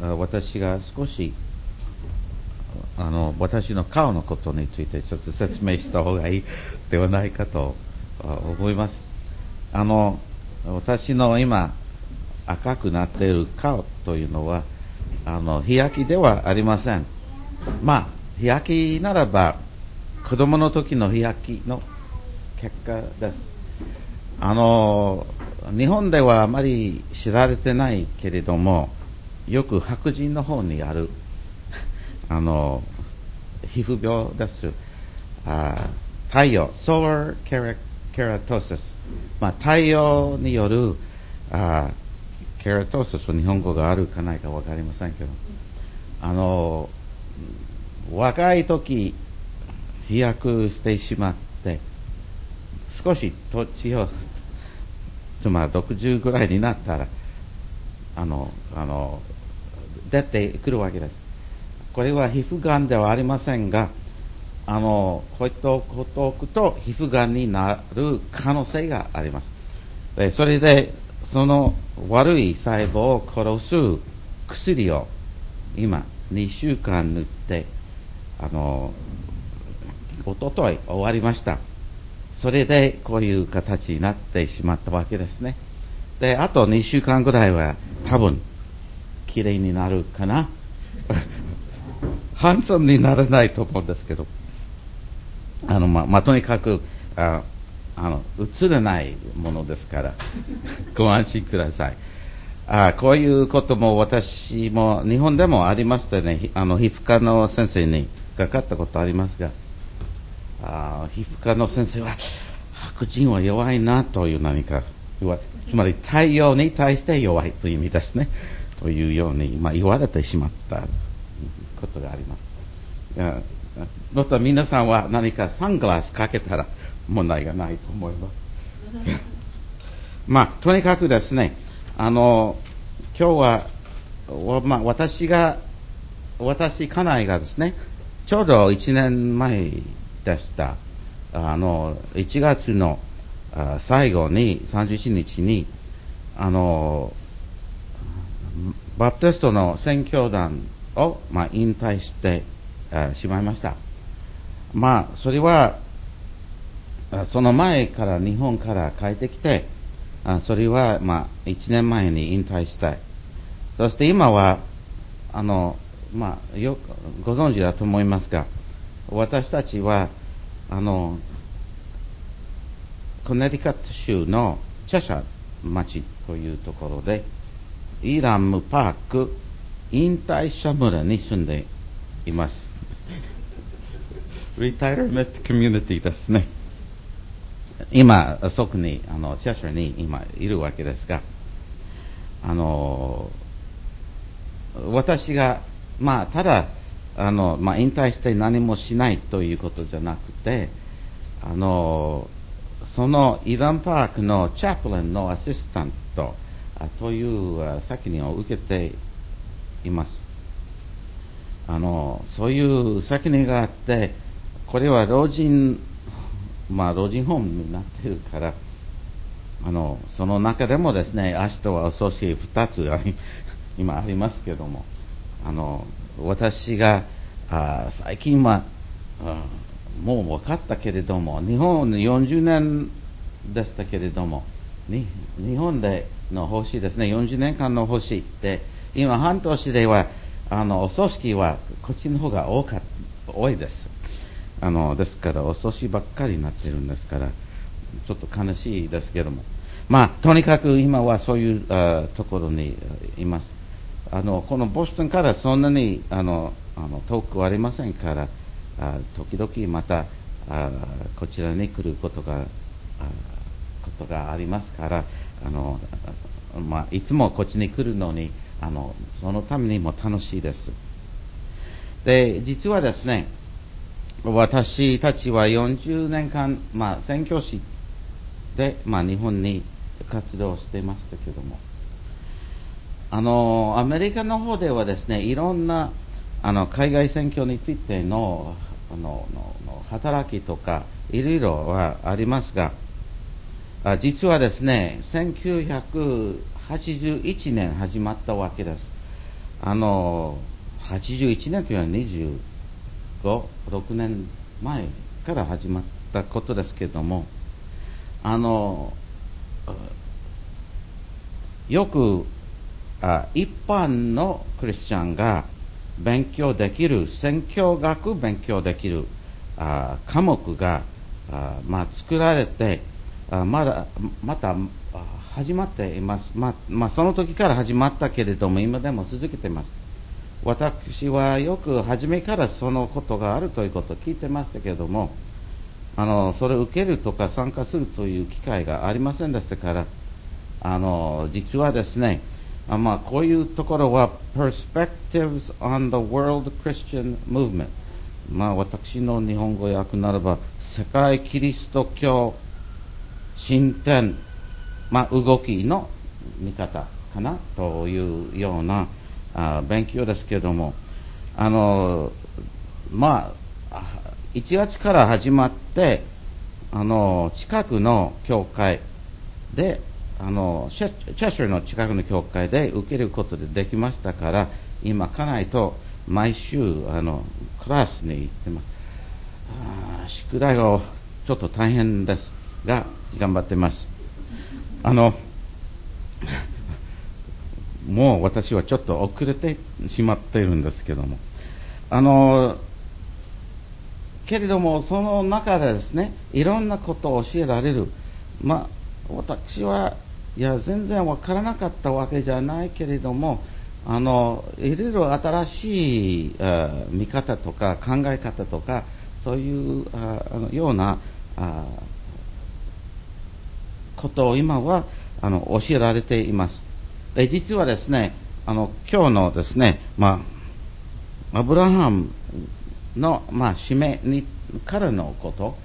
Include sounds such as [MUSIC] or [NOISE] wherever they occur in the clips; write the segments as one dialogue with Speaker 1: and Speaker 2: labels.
Speaker 1: 私が少しあの私の顔のことについてちょっと説明した方がいいではないかと思います。あの私の今赤くなっている顔というのはあの日焼きではありません。まあ日焼きならば子供の時の日焼きの結果です。あの日本ではあまり知られてないけれどもよく白人の方にある [LAUGHS] あの皮膚病です。あ太陽、ソーラーケラトシス。まあ、太陽によるあケラトシスは日本語があるかないか分かりませんけど、あの、若い時、飛躍してしまって、少し年を、つまり60ぐらいになったら、あの、あの、出てくるわけです。これは皮膚がんではありませんが、あの、放っておくと皮膚がんになる可能性があります。でそれで、その悪い細胞を殺す薬を今2週間塗って、あの、おととい終わりました。それでこういう形になってしまったわけですね。で、あと2週間ぐらいは多分、綺麗になるかな？[LAUGHS] ハンサムにならないと思うんですけど。あの、ま、ま、とにかく、ああの、映らないものですから、[LAUGHS] ご安心ください。あこういうことも私も日本でもありましてね、あの皮膚科の先生にかかったことありますが、あ皮膚科の先生は白人は弱いなという何かつまり太陽に対して弱いという意味ですね、というように、まあ、言われてしまったことがあります。また皆さんは何かサングラスかけたら問題がないと思います。[LAUGHS] まあ、とにかくですね、あの、今日は、まあ、私が、私、家内がですね、ちょうど1年前でした。あの、1月の最後に、31日に、あの、バプテストの宣教団を、まあ、引退してしまいました。まあ、それは、その前から日本から帰ってきて、それは、まあ、1年前に引退したい。そして今は、あの、まあ、よくご存知だと思いますが、私たちは、あの、コネティカット州のチェシャ町というところで、イラムパーク引退者村に住んでいます。リタイアメントコミュニティですね。今、そこに、あの、チェシャに今いるわけですが、あの、私が、まあ、ただ、あの、まあ、引退して何もしないということじゃなくて、あの、そのイランパークのチャプレンのアシスタントという責任を受けています。あの、そういう責任があって、これは老人、まあ老人ホームになっているから、あの、その中でもですね、足とは遅し2つ [LAUGHS] 今ありますけども、あの、私が、あ最近は、もう分かったけれども、日本40年でしたけれども、日本での奉仕ですね、40年間の奉仕って、今半年では、あの、お葬式はこっちの方が多か多いです。あの、ですから、お葬式ばっかりになってるんですから、ちょっと悲しいですけども。まあ、とにかく今はそういうあところにいます。あの、このボストンからそんなに、あの、あの遠くはありませんから、あ時々またあこちらに来ることが、ことがありますから、あの、まあ、いつもこっちに来るのに、あの、そのためにも楽しいです。で、実はですね、私たちは40年間、まあ、宣教師で、まあ、日本に活動していましたけども、あの、アメリカの方ではですね、いろんな、あの、海外選挙についての、あの、の働きとか、いろいろはありますが、あ実はですね、1981年始まったわけです。あの、81年というのは25、6年前から始まったことですけども、あの、よくあ一般のクリスチャンが勉強できる、宣教学勉強できるあ科目があ、まあ、作られて、あまだまた始まっています、ま、まあ、その時から始まったけれども、今でも続けています。私はよく初めからそのことがあるということを聞いてましたけれども、あのそれを受けるとか参加するという機会がありませんでしたから、あの実はですね、あまあ、こういうところは Perspectives on the World Christian Movement、まあ、私の日本語訳ならば世界キリスト教進展、まあ、動きの見方かなというようなあ勉強ですけども、あの、まあ、1月から始まって、あの、近くの教会で、あの、チェチェシュの近くの教会で受けることでできましたから、今かないと毎週、あの、クラスに行ってます。宿題をちょっと大変ですが、頑張ってます。あの、[LAUGHS] もう私はちょっと遅れてしまっているんですけども、あの、けれども、その中でですね、いろんなことを教えられる。まあ、私は、いや、全然わからなかったわけじゃないけれども、あの、いろいろ新しい見方とか考え方とか、そういうあのようなあことを今はあの教えられています。で実はですね、あの今日のですね、まあ、アブラハムの、まあ、締めにからのこと、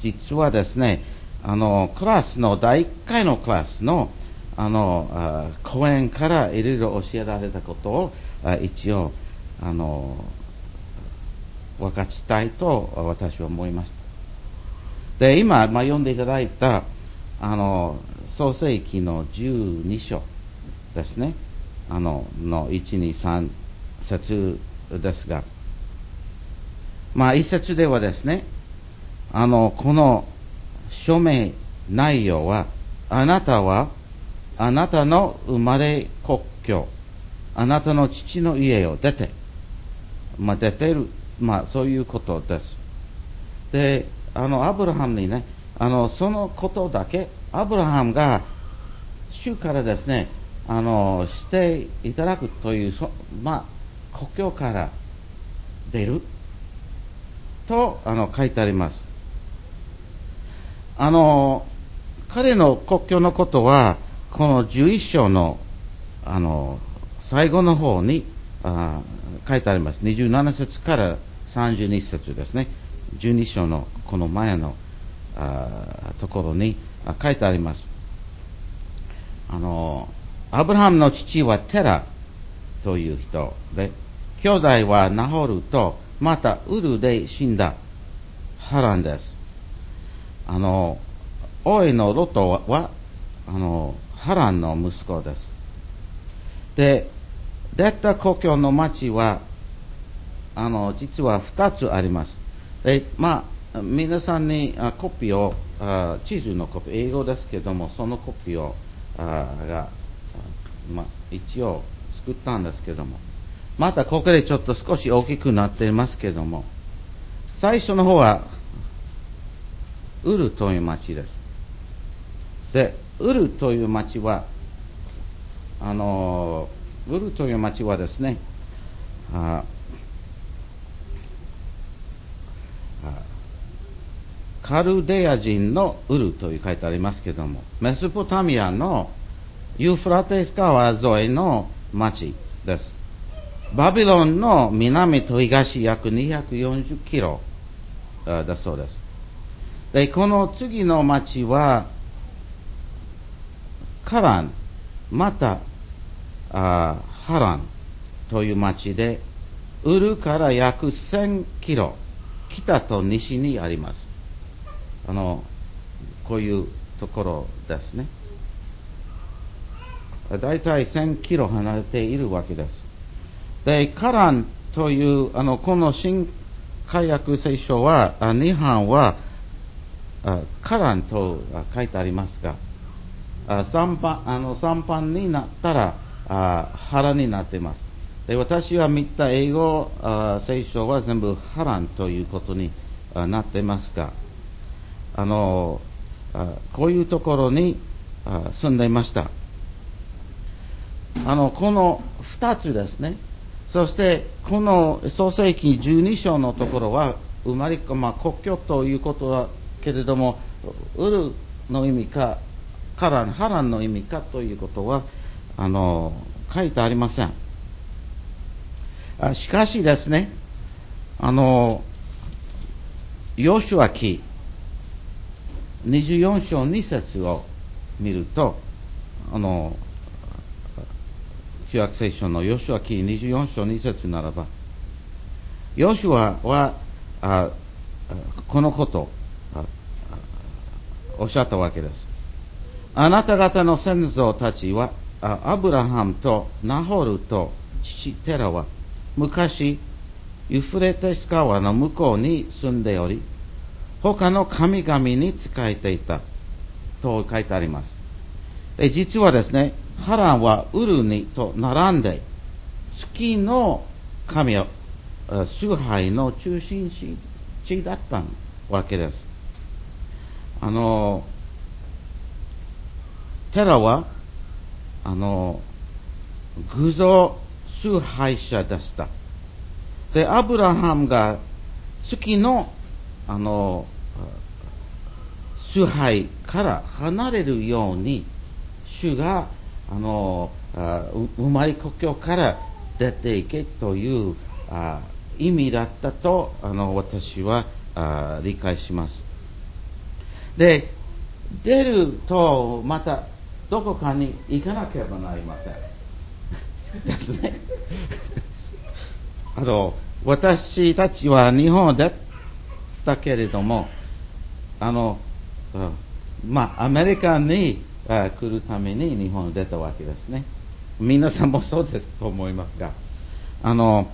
Speaker 1: 実はですね、あのクラスの第1回のクラスのあの講演からいろいろ教えられたことを一応あの分かちたいと私は思いました。で、今、まあ、読んでいただいたあの創世記の12章ですね。あの、の1、2、3節ですが、まあ一節ではですね、あの、この署名内容は、あなたは、あなたの生まれ国境、あなたの父の家を出て、まあ出てる、まあそういうことです。で、あの、アブラハムにね、あの、そのことだけ、アブラハムが、主からですね、あの、していただくというそ、まあ、国境から出ると、あの、書いてあります。あの、彼の国境のことは、この11章の、あの、最後の方にあ書いてあります。27節から32節ですね。12章のこの前のあところに書いてあります。あの、アブラハムの父はテラという人で、兄弟はナホルと、またウルで死んだハランです。あの、王位のロトは、あの、ハランの息子です。で、出た故郷の町は、あの、実は二つあります。で、まあ、皆さんにあコピーをあ、地図のコピー、英語ですけども、そのコピーを、あがま、一応作ったんですけども、またここでちょっと少し大きくなっていますけども、最初の方は、ウルという町です。で、ウルという町は、あの、ウルという町はですね、あカルデア人のウルという書いてありますけども、メソポタミアのユーフラテス川沿いの町です。バビロンの南と東約240キロだそうです。で、この次の町は、カラン、また、あハランという町で、ウルから約1000キロ、北と西にあります。あの、こういうところですね。大体1000キロ離れているわけです。で、カランという、あの、この新解約聖書は、2版は、カランと書いてありますが、3番あの3番になったら腹になっています。で私は見た英語聖書は全部波乱ということになっていますが、あのこういうところに住んでいました。あのこの2つですね。そして、この創世記12章のところは、生まれ、まあ、国境ということだけれども、ウルの意味か、カラン、ハランの意味かということは、あの、書いてありません。しかしですね、あの、ヨシュア記24章2節を見ると、あの、旧約聖書のヨシュア記24章2節ならば、ヨシュアは、あこのことおっしゃったわけです。あなた方の先祖たちは、アブラハムとナホルと父テラは、昔、ユフレテス川の向こうに住んでおり、他の神々に仕えていたと書いてあります。で実はですね、ハランはウルニと並んで、月の神を崇拝の中心地だったわけです。あの、テラは、あの、偶像崇拝者でした。で、アブラハムが月の、あの、崇拝から離れるように、主が、あの、生まれ故郷から出ていけというあ意味だったと、あの、私はあ理解します。で、出ると、また、どこかに行かなければなりません。ですね。あの、私たちは日本でだけれども、あの、まあ、アメリカに来るために日本に出たわけですね。皆さんもそうですと思いますが、あの、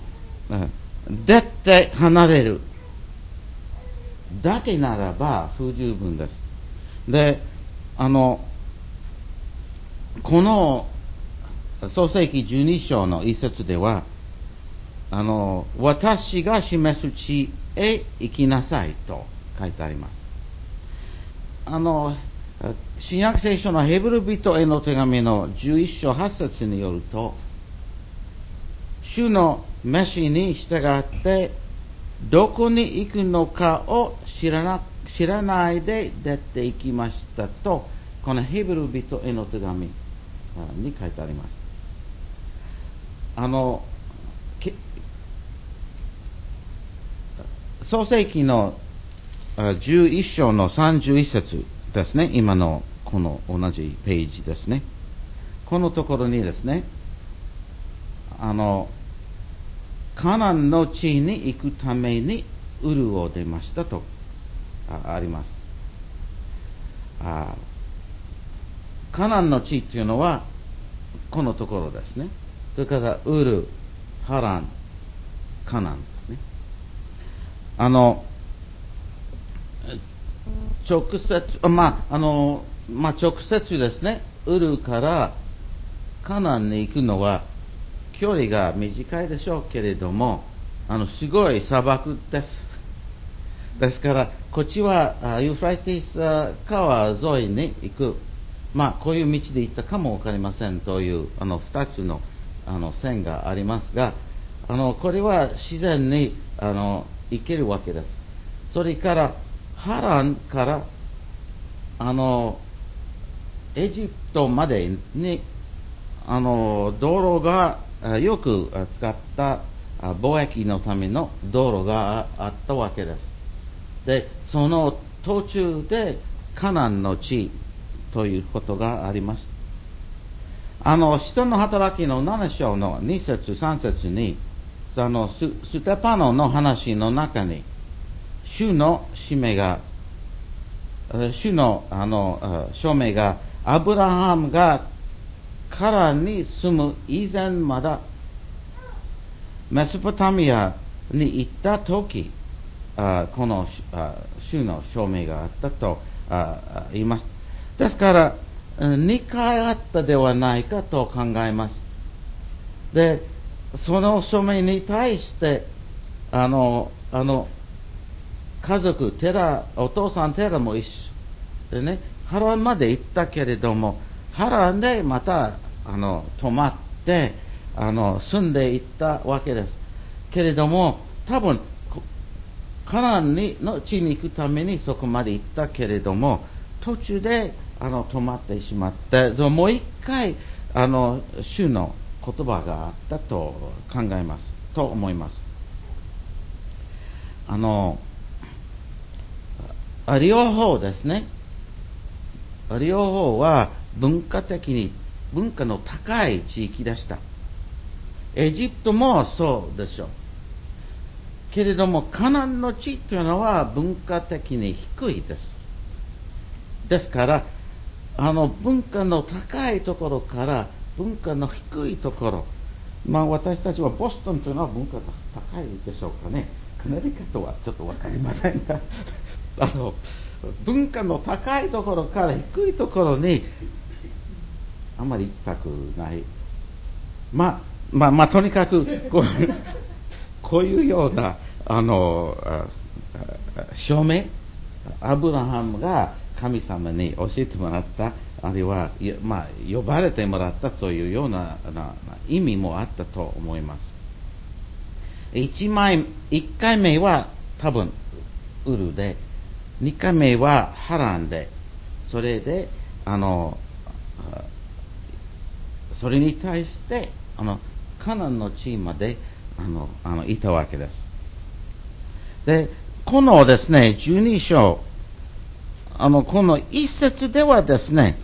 Speaker 1: 出て離れるだけならば不十分です。で、あの、この創世記12章の一節では、あの、私が示す地へ行きなさいと書いてあります。あの、新約聖書のヘブル人への手紙の11章8節によると、主の召しに従って、どこに行くのかを知らな知らないで出て行きましたと、このヘブル人への手紙に書いてあります。あの、創世記の11章の31節ですね。今のこの同じページですね。このところにですね、あの、カナンの地に行くためにウルを出ましたとあります。あカナンの地というのはこのところですね。それからウル、ハラン、カナンですね。あの、直接、まあ、あの、まあ、直接ですね、ウルからカナンに行くのは距離が短いでしょうけれども、あの、すごい砂漠です。ですから、こっちはユーフライティス川沿いに行く。まあ、こういう道で行ったかもわかりませんという、あの、二つの、あの、線がありますが、あの、これは自然に、あの、行けるわけです。それから、ハランから、あの、エジプトまでに、あの、道路がよく使った貿易のための道路があったわけです。で、その途中でカナンの地ということがあります。あの、人の働きの7章の2節3節に、あのス、ステパノの話の中に、主の使命が、主の、あの、証明が、アブラハムがカラに住む以前まだ、メソポタミアに行った時、あこのあ州の証明があったと言います。ですから、2回あったではないかと考えます。で、その署名に対して、あの、あの、家族、寺、お父さん寺も一緒でね、ハランまで行ったけれども、ハランでまた、あの、泊まって、あの、住んでいったわけです。けれども、多分、カナンにの地に行くためにそこまで行ったけれども、途中であの止まってしまって、もう一回、あの、主の言葉があったと考えます、と思います。あの、両方ですね。両方は文化的に文化の高い地域でした。エジプトもそうでしょう。けれども、カナンの地というのは文化的に低いです。ですから、あの文化の高いところから文化の低いところ、まあ私たちはボストンというのは文化が高いでしょうかね。カナリカとはちょっとわかりませんが、[LAUGHS] あの、文化の高いところから低いところにあまり行きたくない。まあ、まあ、まあ、とにかくこう、[LAUGHS] こういうような、あの、証明、アブラハムが神様に教えてもらった、あるいは、まあ、呼ばれてもらったというような意味もあったと思います。1枚、1回目は多分、ウルで、2回目はハランで、それで、あの、それに対して、あの、カナンの地まで、あの、あの、いたわけです。で、このですね、12章、あの、この一節ではですね、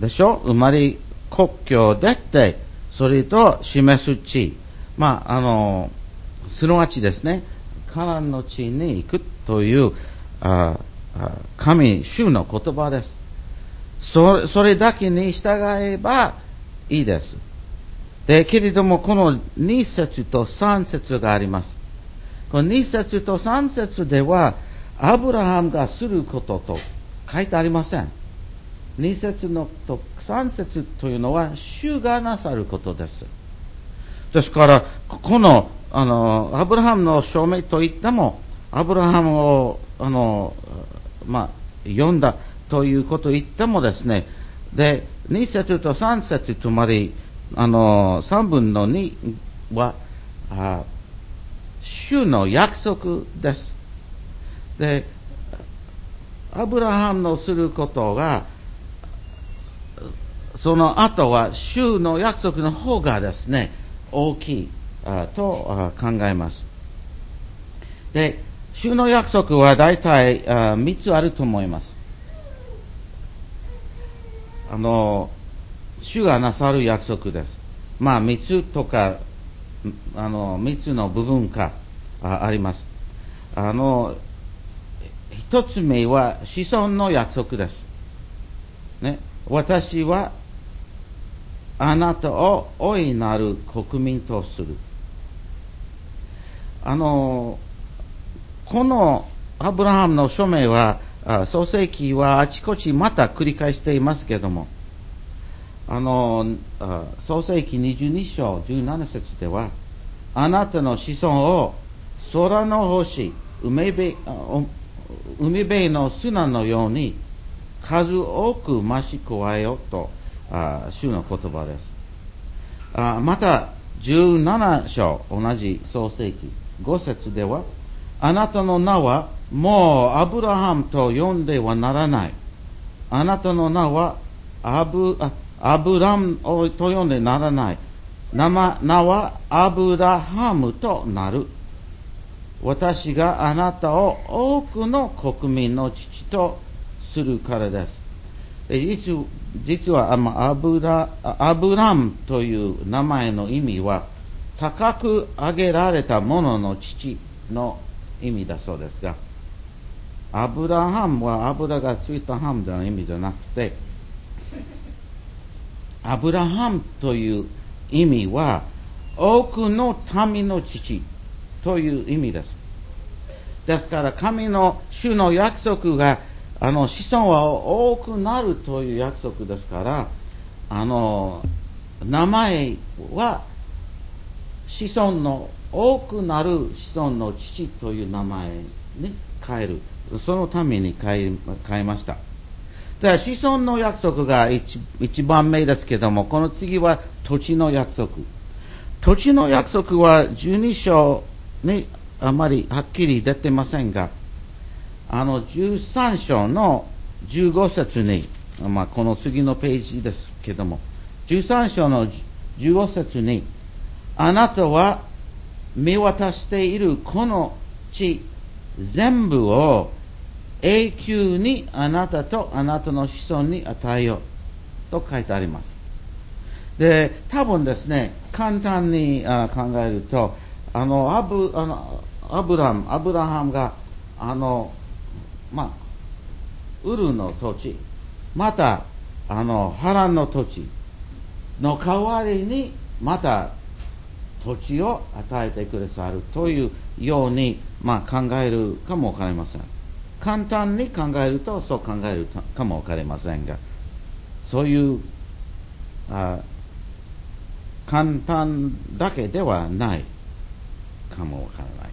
Speaker 1: でしょ？生まれ国境を出て、それと示す地、まあ、あの、すなわちですね、カナンの地に行くという、あ神、主の言葉です。そそれだけに従えばいいです。で、けれども、この2節と3節があります。この2節と3節では、アブラハムがすることと書いてありません。2節のと3節というのは、主がなさることです。ですから、この、あの、アブラハムの証明といっても、アブラハムを、あの、まあ、読んだということを言ってもですね、で、2節と3節とまで、あの、3分の2は、あ主の約束です。で、アブラハムのすることが、その後は主の約束の方がですね、大きいと考えます。で、主の約束は大体3つあると思います。あの、主がなさる約束です。まあ、3つとか、あの、3つの部分かあります。あの、1つ目は子孫の約束です。ね、私はあなたを大いなる国民とする。あの、このアブラハムの署名は、創世記はあちこちまた繰り返していますけれども、あの、創世記22章17節では、あなたの子孫を空の星、海辺海辺の砂のように数多く増し加えよとあ、主の言葉ですあ。また、17章、同じ創世記5節では、あなたの名はもうアブラハムと呼んではならない。あなたの名はアブアブラムと呼んでならない。名名はアブラハムとなる。私があなたを多くの国民の父とするからです。実実はアブラアブラムという名前の意味は高く上げられた者の父の意味だそうですが、アブラハムは油がついたハムの意味じゃなくて、アブラハムという意味は、多くの民の父という意味です。ですから、神の主の約束が、あの、子孫は多くなるという約束ですから、あの、名前は、子孫の多くなる子孫の父という名前に変える。そのために変え変えました。では、子孫の約束が 1, 1番目ですけども、この次は土地の約束。土地の約束は12章にあまりはっきり出てませんが、あの13章の15節に、まあ、この次のページですけども、13章の15節に、あなたは見渡しているこの地全部を永久にあなたとあなたの子孫に与えようと書いてあります。で、多分ですね、簡単に考えると、あの、アブ、あの、アブラム、アブラハムが、あの、まあ、ウルの土地、また、あの、ハランの土地の代わりに、また、土地を与えてくださるというように、まあ、考えるかもわかりません。簡単に考えるとそう考えるかもわかりませんが、そういうあ簡単だけではないかもわからない。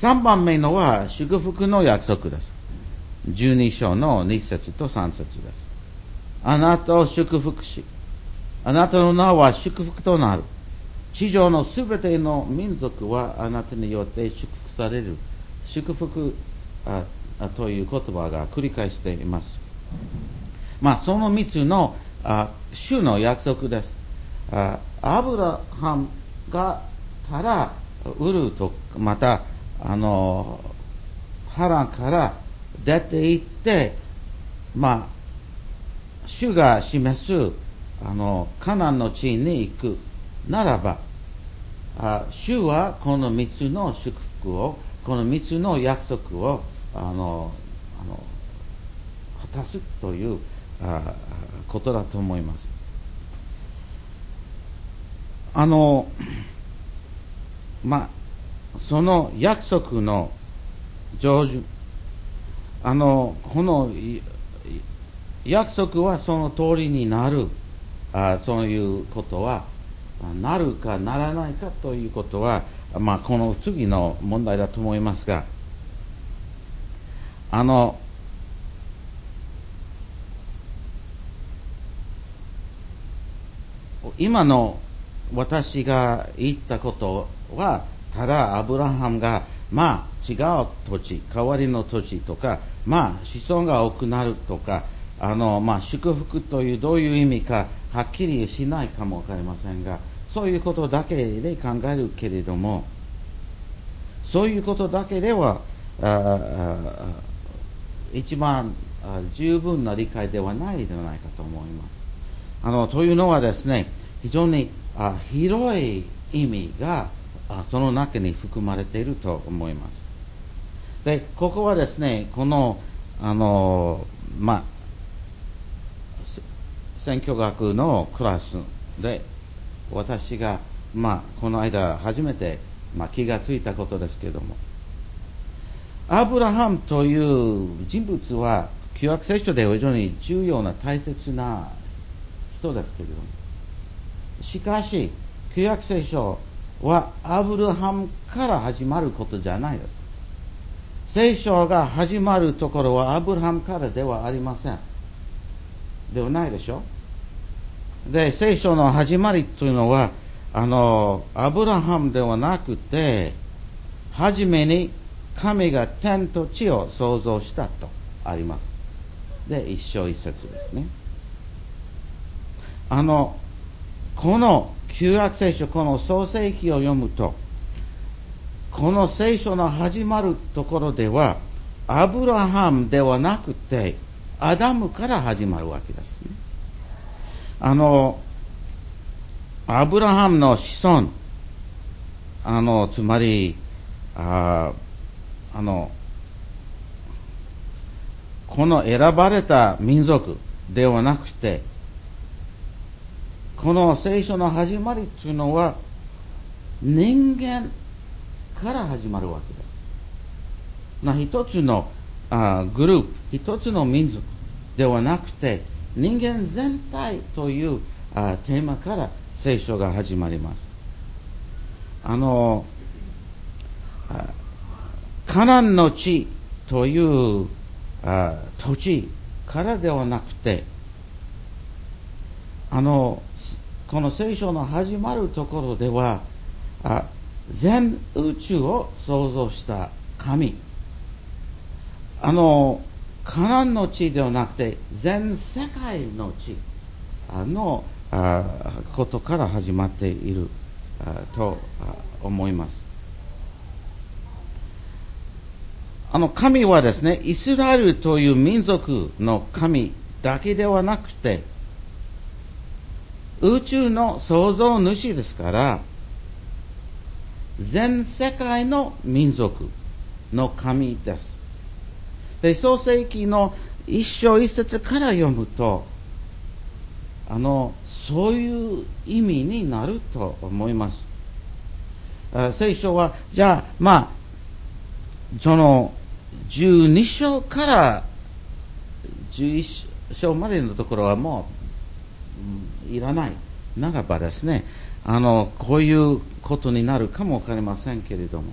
Speaker 1: 3番目のは祝福の約束です。12章の2節と3節です。あなたを祝福し、あなたの名は祝福となる。地上のすべての民族はあなたによって祝福される。祝福あという言葉が繰り返しています。まあ、その3つのあ主の約束です。あアブラハムがただウルと、また、あの、ハランから出て行って、まあ、主が示す、あの、カナンの地に行くならば、あ主はこの三つの祝福を、この三つの約束を、あの、あの果たすというあことだと思います。あの、まあ、その約束の成就、あの、この約束はその通りになる、あそういうことは、なるかならないかということは、まあ、この次の問題だと思いますが、あの、今の私が言ったことは、ただアブラハムが、まあ違う土地、代わりの土地とか、まあ子孫が多くなるとか、あの、まあ祝福というどういう意味かはっきりしないかもわかりませんが、そういうことだけで考えるけれども、そういうことだけでは、一番十分な理解ではないではないかと思います。あの、というのはですね、非常にあ広い意味があその中に含まれていると思います。で、ここはですね、この、あの、まあ、選挙学のクラスで、私が、まあ、この間初めて、ま、気がついたことですけれども、アブラハムという人物は、旧約聖書で非常に重要な大切な人ですけれども、しかし、旧約聖書はアブラハムから始まることじゃないです。聖書が始まるところはアブラハムからではありません。ではないでしょ？で、聖書の始まりというのは、あの、アブラハムではなくて、はじめに神が天と地を創造したとあります。で、一章一節ですね。あの、この旧約聖書、この創世記を読むと、この聖書の始まるところでは、アブラハムではなくて、アダムから始まるわけですね。あの、アブラハムの子孫、あの、つまり、ああの、この選ばれた民族ではなくて、この聖書の始まりというのは、人間から始まるわけです。な一つのあグループ、一つの民族ではなくて、人間全体というあテーマから聖書が始まります。あの、カナンの地というあ土地からではなくて、あの、この聖書の始まるところでは、あ全宇宙を創造した神。あの、カナンの地ではなくて、全世界の地のことから始まっていると思います。あの神はですね、イスラエルという民族の神だけではなくて、宇宙の創造主ですから、全世界の民族の神です。で、創世記の一章一節から読むと、あの、そういう意味になると思います。聖書は、じゃあ、まあ、その、12章から11章までのところはもう、いらないならばですね、あの、こういうことになるかもわかりませんけれども。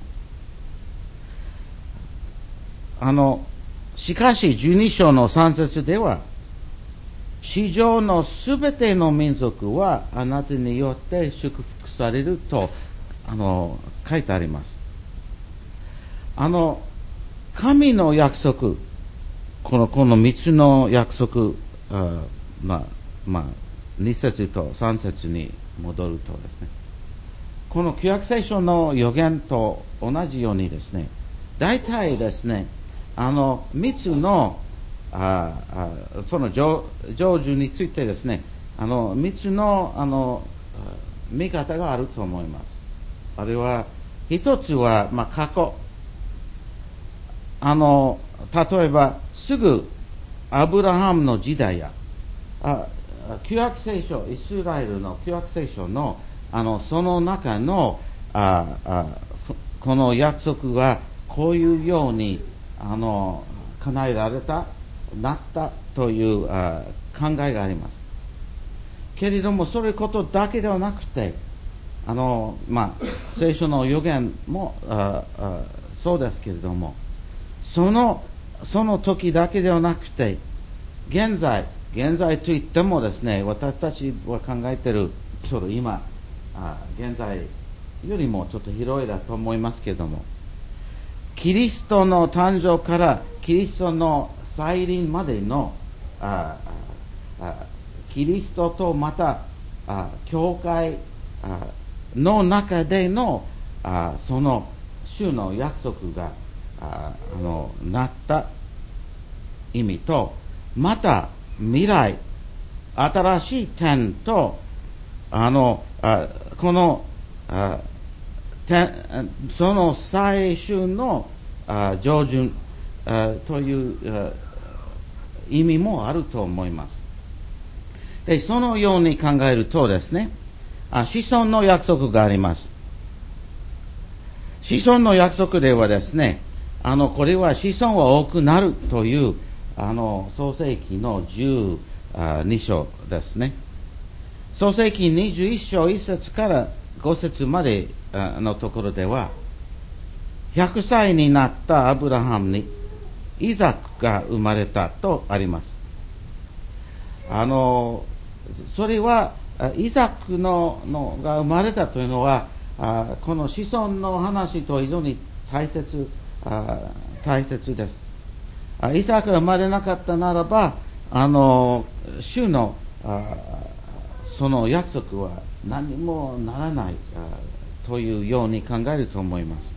Speaker 1: あの、しかし12章の3節では、地上のすべての民族はあなたによって祝福されると、あの、書いてあります。あの、神の約束、この、この三つの約束、あまあ、まあ、2節と3節に戻るとですね、この旧約聖書の予言と同じようにですね、大体ですね、あの、三つの、ああその成就についてですね、あの、三つの、あの、見方があると思います。あるいは、一つは、まあ、過去。あの、例えば、すぐ、アブラハムの時代や、あ旧約聖書、イスラエルの旧約聖書の、あの、その中の、ああこの約束がこういうように、あの、叶えられた、なったというあ考えがあります。けれども、それことだけではなくて、あの、まあ、聖書の予言もああそうですけれども、その、その時だけではなくて、現在、現在といってもですね、私たちは考えている、ちょうど今、あ現在よりもちょっと広いだと思いますけれども、キリストの誕生からキリストの再臨までのあキリストとまたあ教会の中でのあその主の約束があのなった意味とまた未来新しい点とあのあこのあその最終のあ上旬あという意味もあると思います。で、そのように考えるとですね、あ子孫の約束があります。子孫の約束ではですね、あの、これは子孫は多くなるという、あの、創世記の12章ですね。創世記21章1節から5節までのところでは、100歳になったアブラハムにイザクが生まれたとあります。あの、それは、イザクののが生まれたというのは、あこの子孫の話と非常に大切、あ大切です。あイザクが生まれなかったならば、あの、主のその約束は何もならないというように考えると思います。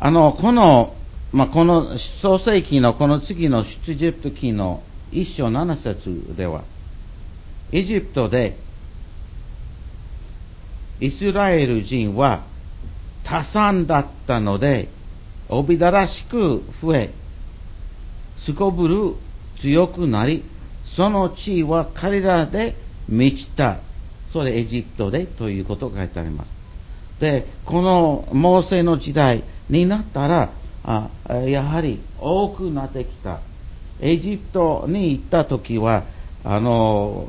Speaker 1: あの、このまあ、この創世記のこの次の出エジプト記の一章七節では、エジプトでイスラエル人は多産だったので、おびだらしく増え、すこぶる強くなり、その地位は彼らで満ちた。それエジプトでということが書いてあります。で、このモーセの時代になったら、あやはり多くなってきた。エジプトに行った時は、あの、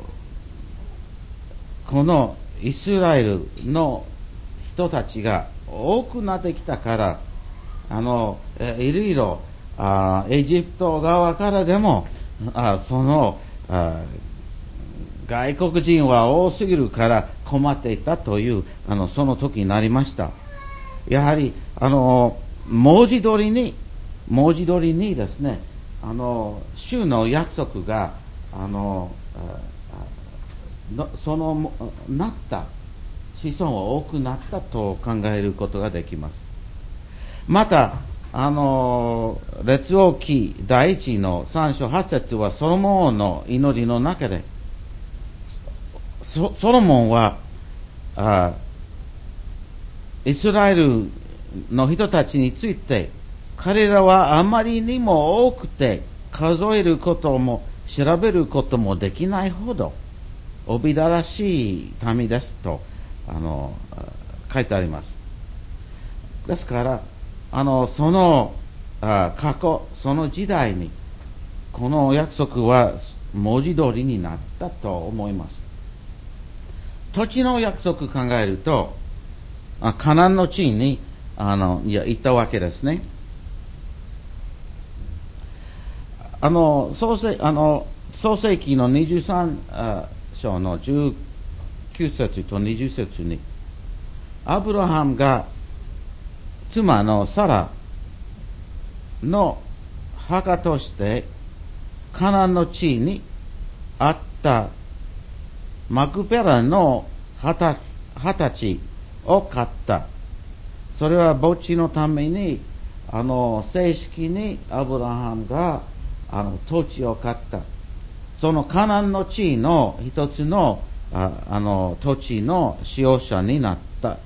Speaker 1: このイスラエルの人たちが多くなってきたから、あの、いろいろ、あエジプト側からでも、あそのあ、外国人は多すぎるから困っていたという、あの、その時になりました。やはり、あの、文字通りに、文字通りにですね、あの、主の約束が、あの、その、なった、子孫は多くなったと考えることができます。また、あの、列王記第一の三章八節はソロモンの祈りの中で、ソロモンはあ、イスラエルの人たちについて、彼らはあまりにも多くて、数えることも調べることもできないほど、おびだらしい民ですと、あの、書いてあります。ですから、あの、そのあ過去、その時代に、この約束は文字通りになったと思います。土地の約束考えると、あカナンの地に、あの、いや、行ったわけですね。あの、創世、あの、創世記の23章の19節と20節に、アブラハムが妻のサラの墓としてカナンの地にあったマクペラの二十歳を買った。それは墓地のために、あの、正式にアブラハムが、あの、土地を買った。そのカナンの地の一つの、ああの、土地の使用者になった。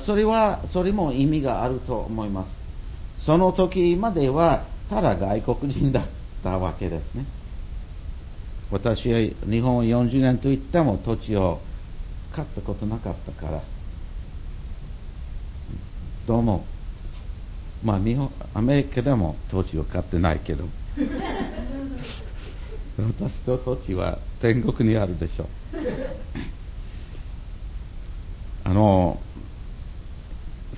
Speaker 1: それは、それも意味があると思います。その時までは、ただ外国人だったわけですね。私は日本を40年といっても土地を買ったことなかったから、どうも、まあ日本、アメリカでも土地を買ってないけど、私と土地は天国にあるでしょう。あの、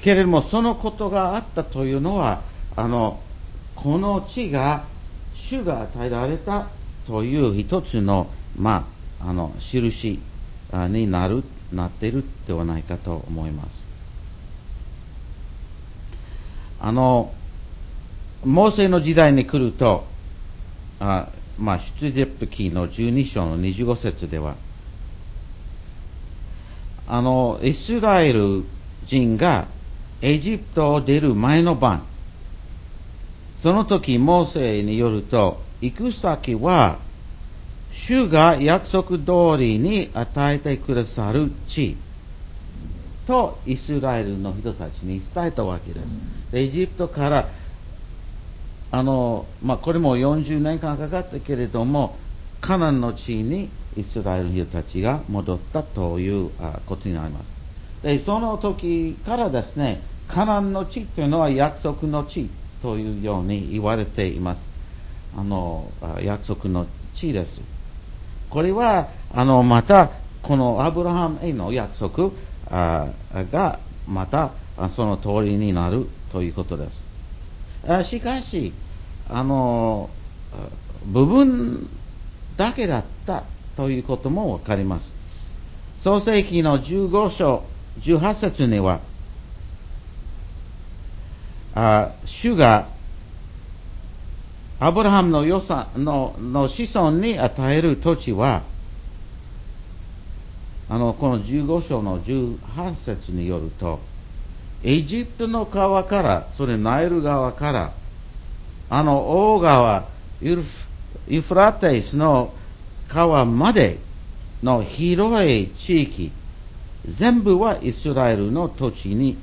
Speaker 1: けれどもそのことがあったというのは、あの、この地が主が与えられたという一つの、まあ、あの、印になる、なっているではないかと思います。あの、モーセの時代に来ると、あまあ、出エプ記の12章の25節では、あの、イスラエル人がエジプトを出る前の晩、その時、モーセによると、行く先は、主が約束通りに与えてくださる地とイスラエルの人たちに伝えたわけです。でエジプトから、あの、まあ、これも40年間かかったけれども、カナンの地にイスラエルの人たちが戻ったということになります。で、その時からですね、カナンの地というのは約束の地というように言われています。あの、約束の地です。これは、あの、また、このアブラハムへの約束が、また、その通りになるということです。しかし、あの、部分だけだったということもわかります。創世記の15章18節には、あ主がアブラハムの予算のの子孫に与える土地は、あの、この15章の18節によると、エジプトの川から、それナイル川から、あの大川、ユフラテスの川までの広い地域、全部はイスラエルの土地に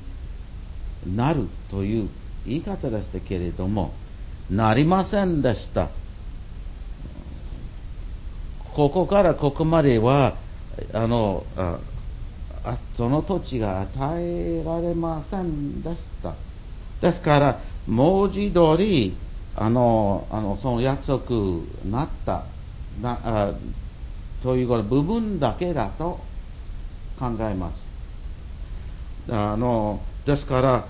Speaker 1: なるという言い方でしたけれども、なりませんでした。ここからここまでは、あのあその土地が与えられませんでした。ですから、文字通り、あの、あのその約束なったなあという部分だけだと考えます。あのですから、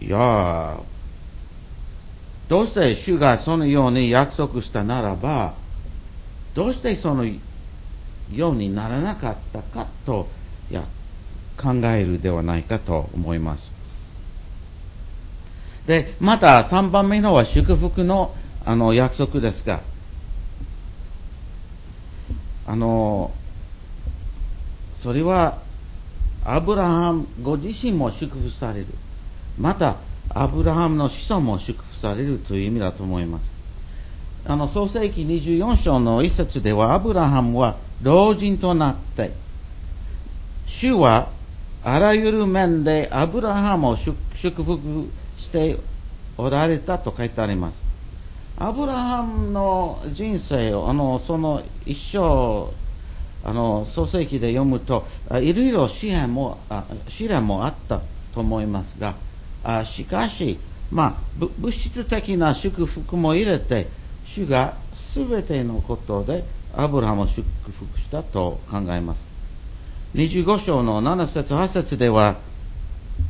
Speaker 1: いや、どうして主がそのように約束したならば、どうしてそのようにならなかったかといや考えるではないかと思います。で、また3番目のは祝福のあの約束ですが、あの、それはアブラハムご自身も祝福される。また、アブラハムの子孫も祝福されるという意味だと思います。あの、創世紀24章の一節では、アブラハムは老人となって、主はあらゆる面でアブラハムを祝福しておられたと書いてあります。アブラハムの人生を、あの、その一生、あの、創世記で読むと、いろいろ試練も、試練もあったと思いますが、あしかし、まあ、物質的な祝福も入れて、主が全てのことでアブラハムを祝福したと考えます。25章の7節8節では、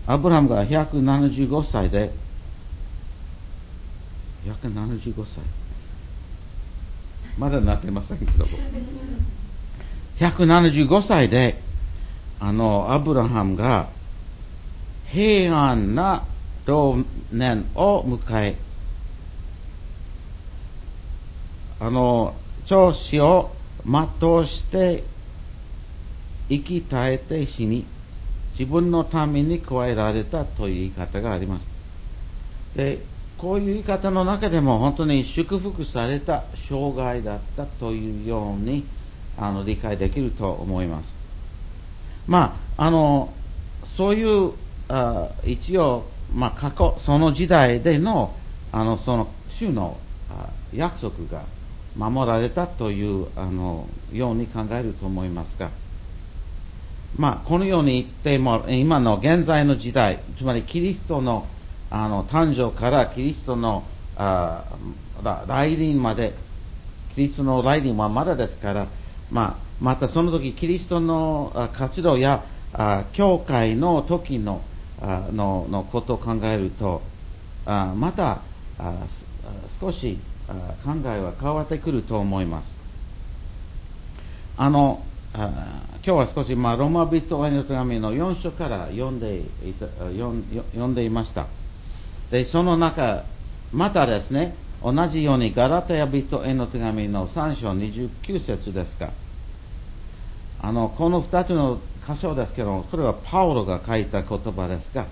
Speaker 1: アブラハムが175歳で、175歳。まだなってませんけど、175歳で、あの、アブラハムが平安な老年を迎え、あの、調子を全うして生き絶えて死に、自分のために加えられたという言い方があります。で、こういう言い方の中でも本当に祝福された生涯だったというようにあの理解できると思います。まあ、あの、そういうあ一応、まあ、過去、その時代での、あの、その、主の約束が守られたというあのように考えると思いますが、まあ、このように言っても、今の現在の時代、つまりキリストのあの誕生からキリストのあ来臨まで、キリストの来臨はまだですから、まあ、またその時キリストの活動や教会の時のののことを考えると、あまたあ少し考えは変わってくると思います。あのあ今日は少し、まあ、ローマ人への手紙の4章から読んでいた読んでいました。で、その中、またですね、同じようにガラテヤ人への手紙の3章29節ですか。あの、この2つの箇所ですけども、これはパウロが書いた言葉ですが、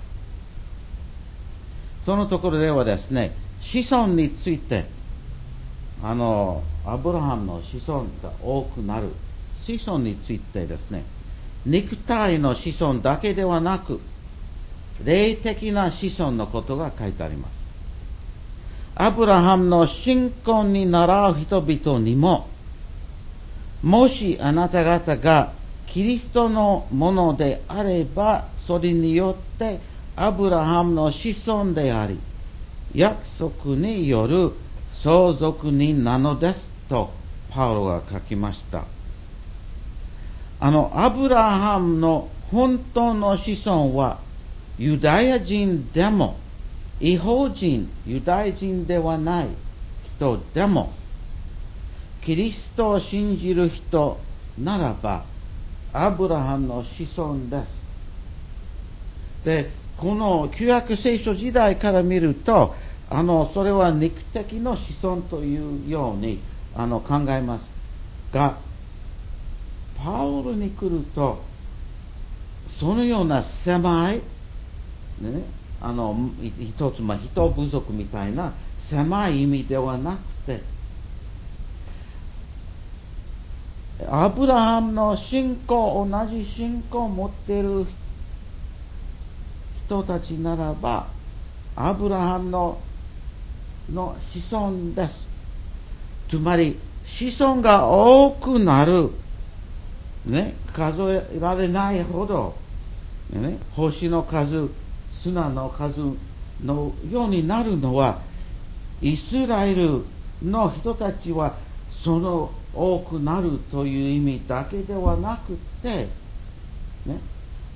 Speaker 1: そのところではですね、子孫について、あの、アブラハムの子孫が多くなる、子孫についてですね、肉体の子孫だけではなく、霊的な子孫のことが書いてあります。アブラハムの信仰に習う人々にも、もしあなた方がキリストのものであれば、それによってアブラハムの子孫であり、約束による相続人なのですと、パウロが書きました。あの、アブラハムの本当の子孫は、ユダヤ人でも、違法人、ユダヤ人ではない人でも、キリストを信じる人ならば、アブラハムの子孫です。で、この旧約聖書時代から見ると、あの、それは肉的の子孫というようにあの考えます。が、パウロに来ると、そのような狭いね、あの一つ、まあ、人部族みたいな狭い意味ではなくてアブラハムの信仰同じ信仰を持っている人たちならばアブラハムのの子孫です。つまり子孫が多くなるね、数えられないほど、ね、星の数、砂の数のようになるのは、イスラエルの人たちはその多くなるという意味だけではなくて、ね、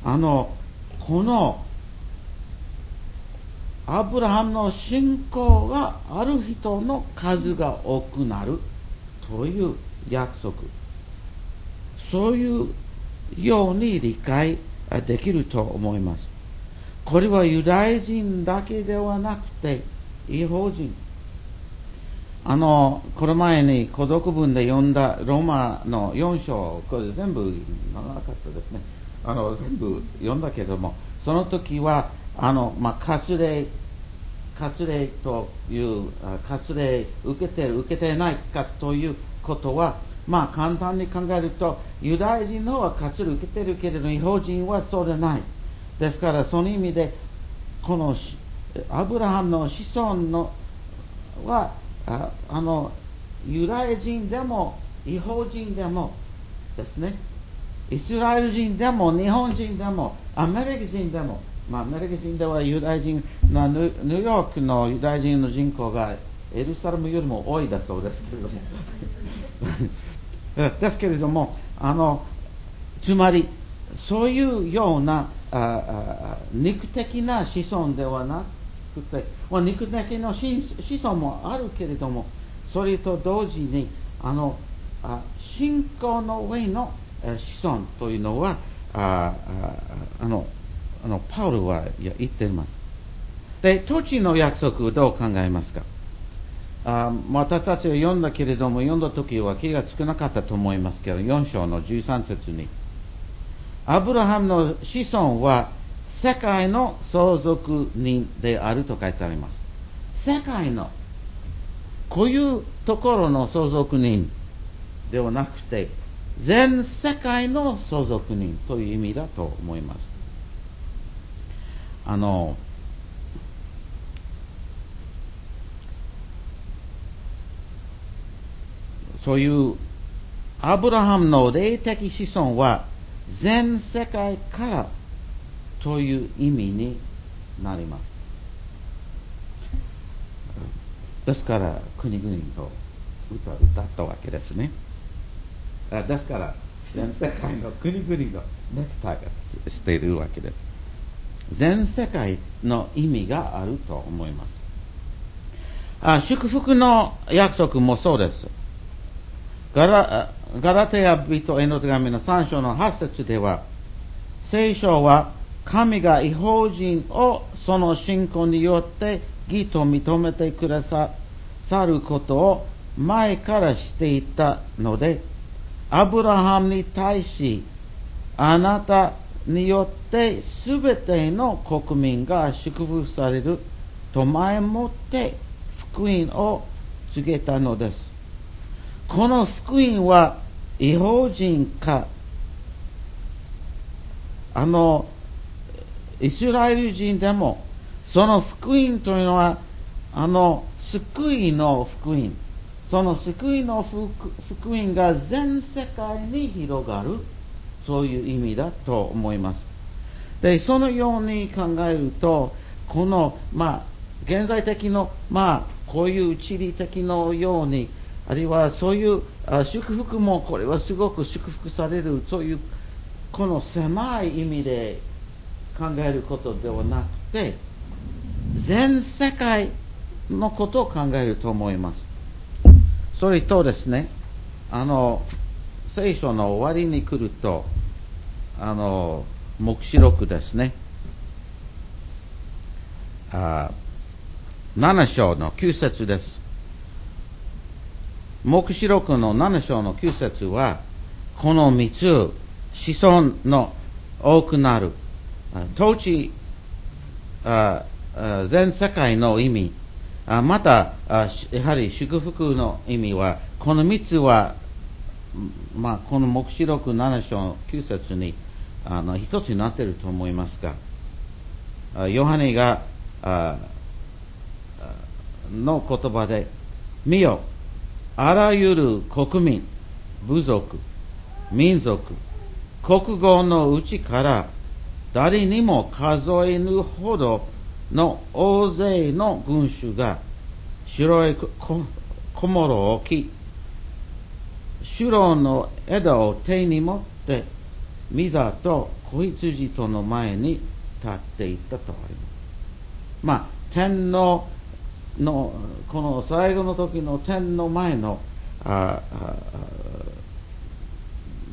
Speaker 1: あの、このアブラハムの信仰がある人の数が多くなるという約束。そういうように理解できると思います。これはユダヤ人だけではなくて、違法人。あの、この前に孤独文で読んだローマの4章、これ全部長かったですね。あの、全部読んだけども、その時は、あの、まあ、割礼、割礼という、割礼受けてる、受けてないかということは、まあ、簡単に考えると、ユダヤ人の方は割礼受けてるけれど、違法人はそうでない。ですから、その意味で、この、アブラハムの子孫のは、ああの、ユダヤ人でも、違法人でもですね、イスラエル人でも日本人でもアメリカ人でも、まあ、アメリカ人ではユダヤ人ニューヨークのユダヤ人の人口がエルサレムよりも多いだそうですけれども。[LAUGHS] [LAUGHS] ですけれどもあのつまりそういうようなあ肉的な子孫ではなくて、まあ、肉的な子孫もあるけれどもそれと同時にあのあ信仰の上の子孫というのは、ああの、あの、パウルは言っています。で、土地の約束どう考えますか？あ私たちは読んだけれども、読んだ時は気がつかなかったと思いますけど、4章の13節に、アブラハムの子孫は世界の相続人であると書いてあります。世界の、こういうところの相続人ではなくて、全世界の相続人という意味だと思います。あの、そういうアブラハムの霊的子孫は全世界からという意味になります。ですから国々と歌を歌ったわけですね。ですから、全世界の国々のネクタイがしているわけです。全世界の意味があると思います。あ祝福の約束もそうです。ガラガラテヤ人への手紙の3章の8節では、聖書は神が違法人をその信仰によって義と認めてくださることを前からしていたので、アブラハムに対し、あなたによってすべての国民が祝福されると前もって福音を告げたのです。この福音は違法人か、あの、イスラエル人でも、その福音というのは、あの、救いの福音。その救いの福音が全世界に広がる、そういう意味だと思います。で、そのように考えると、この、まあ、現在的の、まあ、こういう地理的のように、あるいはそういう祝福も、これはすごく祝福される、そういう、この狭い意味で考えることではなくて、全世界のことを考えると思います。それとですね、あの、聖書の終わりに来ると、あの、目視録ですね。あ7章の9節です。目視録の7章の9節は、この3つ、子孫の多くなる、統治あ、全世界の意味、あまたあ、やはり祝福の意味は、この3つは、まあ、この黙示録7章9節にあの一つになっていると思いますが、ヨハネがあの言葉で、見よ、あらゆる国民、部族、民族、国語のうちから誰にも数えぬほどの大勢の群衆が白い小諸を置き、白の枝を手に持って、ミザと子羊との前に立っていったとあります。まあ、天皇の、この最後の時の天の前の、あ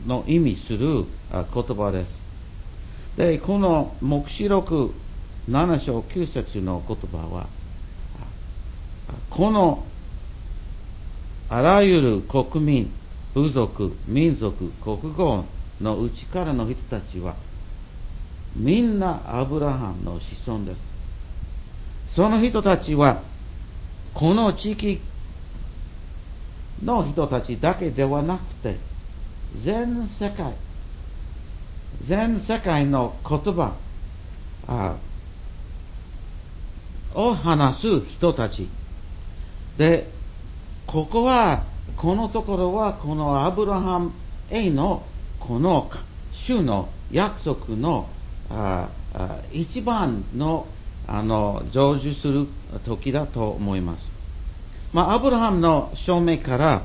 Speaker 1: の意味する言葉です。で、この黙示録7章9節の言葉は、このあらゆる国民、部族、民族、国語のうちからの人たちは、みんなアブラハムの子孫です。その人たちは、この地域の人たちだけではなくて、全世界、全世界の言葉を話す人たち。で、ここは、このところは、このアブラハムへの、この主の約束の一番のあの成就する時だと思います。まあ、アブラハムの証明から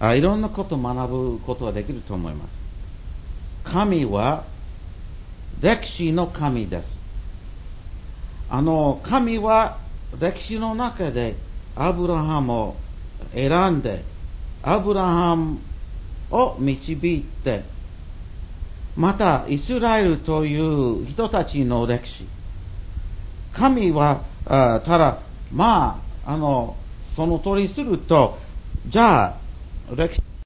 Speaker 1: あいろんなことを学ぶことができると思います。神は歴史の神です。あの、神は歴史の中でアブラハムを選んで、アブラハムを導いて、また、イスラエルという人たちの歴史。神は、あただ、まあ、あの、その通りすると、じゃあ、歴史